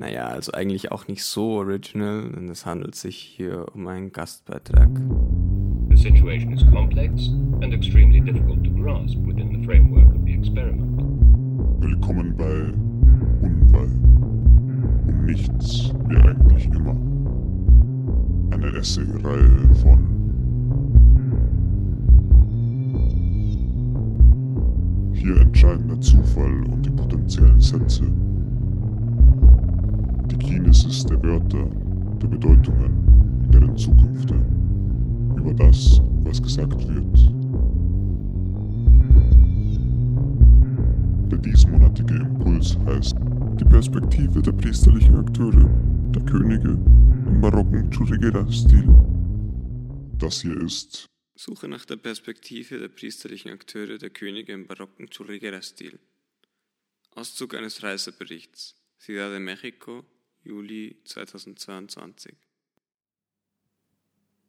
Naja, also eigentlich auch nicht so original, denn es handelt sich hier um einen Gastbeitrag. The situation is complex and extremely difficult to grasp within the framework of the experiment. Willkommen bei Unfall. Um nichts wie eigentlich immer. Eine Essay-Reihe von Hier entscheiden der Zufall und die potenziellen Sätze. Die Kinesis der Wörter, der Bedeutungen und deren Zukünfte. Über das, was gesagt wird. Der diesmonatige Impuls heißt Die Perspektive der priesterlichen Akteure, der Könige im barocken Churriguera-Stil. Das hier ist Suche nach der Perspektive der priesterlichen Akteure der Könige im barocken Churriguera-Stil. Auszug eines Reiseberichts. Ciudad de Mexico, Juli 2022.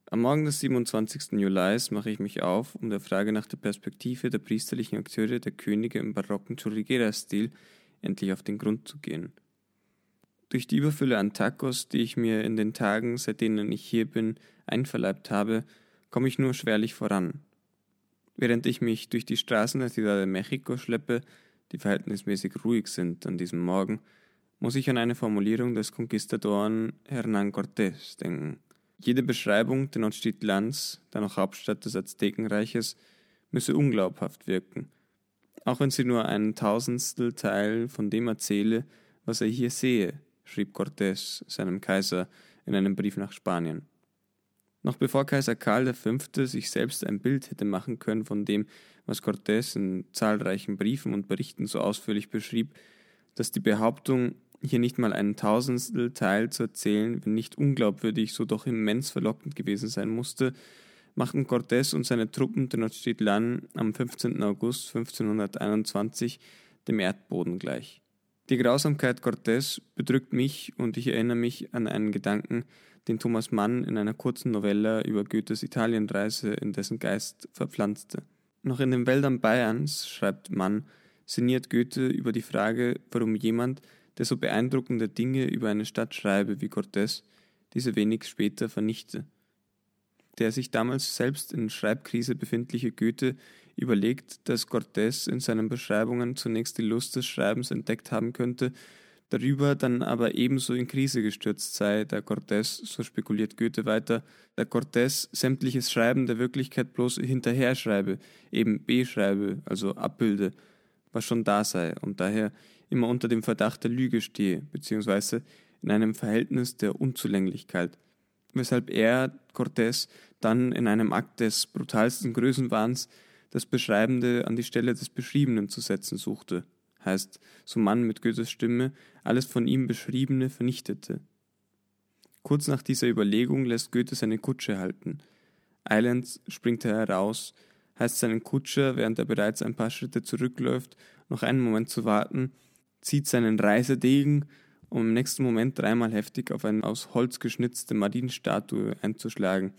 Am Morgen des 27. Julis mache ich mich auf, um der Frage nach der Perspektive der priesterlichen Akteure der Könige im barocken Churriguera-Stil endlich auf den Grund zu gehen. Durch die Überfülle an Tacos, die ich mir in den Tagen, seit denen ich hier bin, einverleibt habe, komme ich nur schwerlich voran. Während ich mich durch die Straßen der Ciudad de Mexico schleppe, die verhältnismäßig ruhig sind an diesem Morgen, muss ich an eine Formulierung des Konquistadoren Hernán Cortés denken. Jede Beschreibung Tenochtitlans, dann auch Hauptstadt des Aztekenreiches, müsse unglaubhaft wirken, auch wenn sie nur einen Tausendstel Teil von dem erzähle, was er hier sehe, schrieb Cortés seinem Kaiser in einem Brief nach Spanien. Noch bevor Kaiser Karl V. sich selbst ein Bild hätte machen können von dem, was Cortés in zahlreichen Briefen und Berichten so ausführlich beschrieb, dass die Behauptung, hier nicht mal einen Tausendstel Teil zu erzählen, wenn nicht unglaubwürdig, so doch immens verlockend gewesen sein musste, machten Cortés und seine Truppen Tenochtitlan am 15. August 1521 dem Erdboden gleich. Die Grausamkeit Cortés bedrückt mich und ich erinnere mich an einen Gedanken, den Thomas Mann in einer kurzen Novelle über Goethes Italienreise in dessen Geist verpflanzte. Noch in den Wäldern Bayerns, schreibt Mann, sinniert Goethe über die Frage, warum jemand, der so beeindruckende Dinge über eine Stadt schreibe wie Cortés, diese wenig später vernichte. Der sich damals selbst in Schreibkrise befindliche Goethe überlegt, dass Cortés in seinen Beschreibungen zunächst die Lust des Schreibens entdeckt haben könnte, darüber dann aber ebenso in Krise gestürzt sei, da Cortés, so spekuliert Goethe weiter, da Cortés sämtliches Schreiben der Wirklichkeit bloß hinterher schreibe, eben beschreibe, also abbilde, was schon da sei und daher immer unter dem Verdacht der Lüge stehe, beziehungsweise in einem Verhältnis der Unzulänglichkeit, weshalb er, Cortés, dann in einem Akt des brutalsten Größenwahns das Beschreibende an die Stelle des Beschriebenen zu setzen suchte, heißt, so Mann mit Goethes Stimme, alles von ihm Beschriebene vernichtete. Kurz nach dieser Überlegung lässt Goethe seine Kutsche halten. Eilends springt er heraus, heißt seinen Kutscher, während er bereits ein paar Schritte zurückläuft, noch einen Moment zu warten, zieht seinen Reisedegen, um im nächsten Moment dreimal heftig auf eine aus Holz geschnitzte Marienstatue einzuschlagen,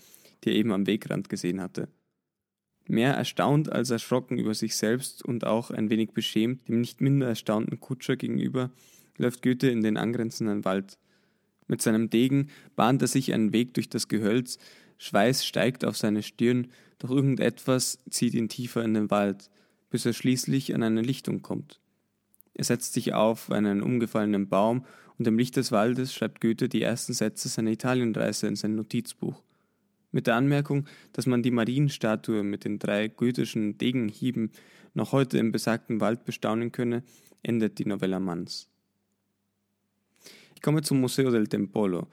die er eben am Wegrand gesehen hatte. Mehr erstaunt als erschrocken über sich selbst und auch ein wenig beschämt dem nicht minder erstaunten Kutscher gegenüber, läuft Goethe in den angrenzenden Wald. Mit seinem Degen bahnt er sich einen Weg durch das Gehölz, Schweiß steigt auf seine Stirn, doch irgendetwas zieht ihn tiefer in den Wald, bis er schließlich an eine Lichtung kommt. Er setzt sich auf einen umgefallenen Baum und im Licht des Waldes schreibt Goethe die ersten Sätze seiner Italienreise in sein Notizbuch. Mit der Anmerkung, dass man die Marienstatue mit den drei goethischen Degenhieben noch heute im besagten Wald bestaunen könne, endet die Novella Manns. Ich komme zum Museo del Tempolo,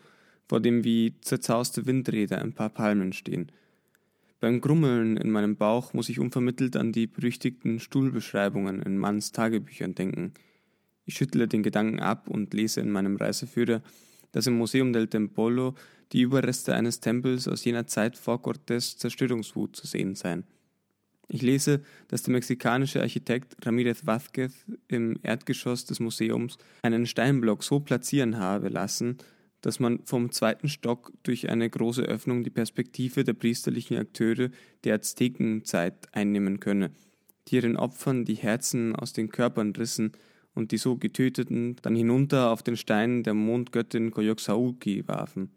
vor dem wie zerzauste Windräder ein paar Palmen stehen. Beim Grummeln in meinem Bauch muss ich unvermittelt an die berüchtigten Stuhlbeschreibungen in Manns Tagebüchern denken. Ich schüttle den Gedanken ab und lese in meinem Reiseführer, dass im Museum del Tempolo die Überreste eines Tempels aus jener Zeit vor Cortés Zerstörungswut zu sehen seien. Ich lese, dass der mexikanische Architekt Ramirez Vázquez im Erdgeschoss des Museums einen Steinblock so platzieren habe lassen, dass man vom zweiten Stock durch eine große Öffnung die Perspektive der priesterlichen Akteure der Aztekenzeit einnehmen könne, die ihren Opfern die Herzen aus den Körpern rissen und die so Getöteten dann hinunter auf den Stein der Mondgöttin Koyoksaulki warfen.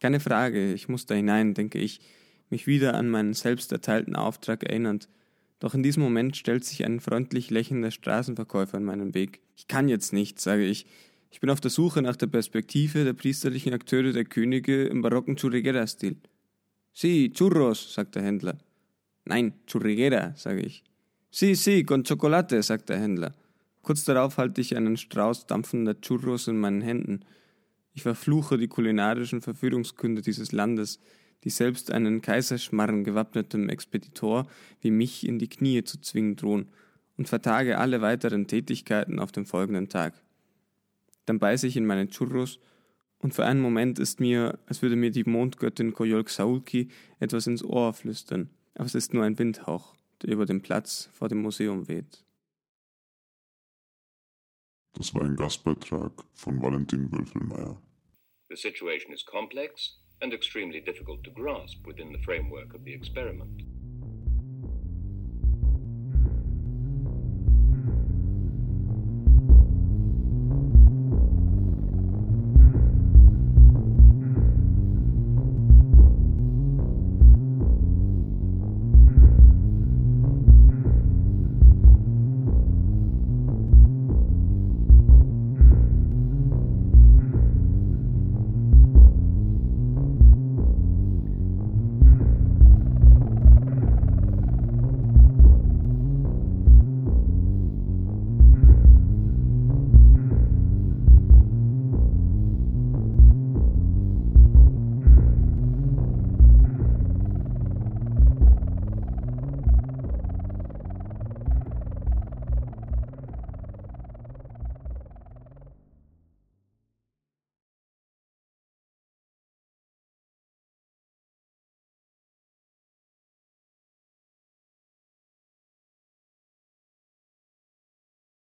Keine Frage, ich muss da hinein, denke ich, mich wieder an meinen selbst erteilten Auftrag erinnernd, doch in diesem Moment stellt sich ein freundlich lächelnder Straßenverkäufer in meinen Weg. Ich kann jetzt nicht, sage ich, ich bin auf der Suche nach der Perspektive der priesterlichen Akteure der Könige im barocken Churriguera-Stil. Si, churros, sagt der Händler. Nein, Churriguera, sage ich. Si, si, con chocolate, sagt der Händler. Kurz darauf halte ich einen Strauß dampfender Churros in meinen Händen. Ich verfluche die kulinarischen Verführungskünde dieses Landes, die selbst einen Kaiserschmarren gewappnetem Expeditor wie mich in die Knie zu zwingen drohen, und vertage alle weiteren Tätigkeiten auf den folgenden Tag. Dann beiße ich in meine Churros und für einen Moment ist mir, als würde mir die Mondgöttin Koyolk Saulki etwas ins Ohr flüstern, aber es ist nur ein Windhauch, der über den Platz vor dem Museum weht. Das war ein Gastbeitrag von Valentin Wölfelmeier. The situation is complex and extremely difficult to grasp within the framework of the experiment.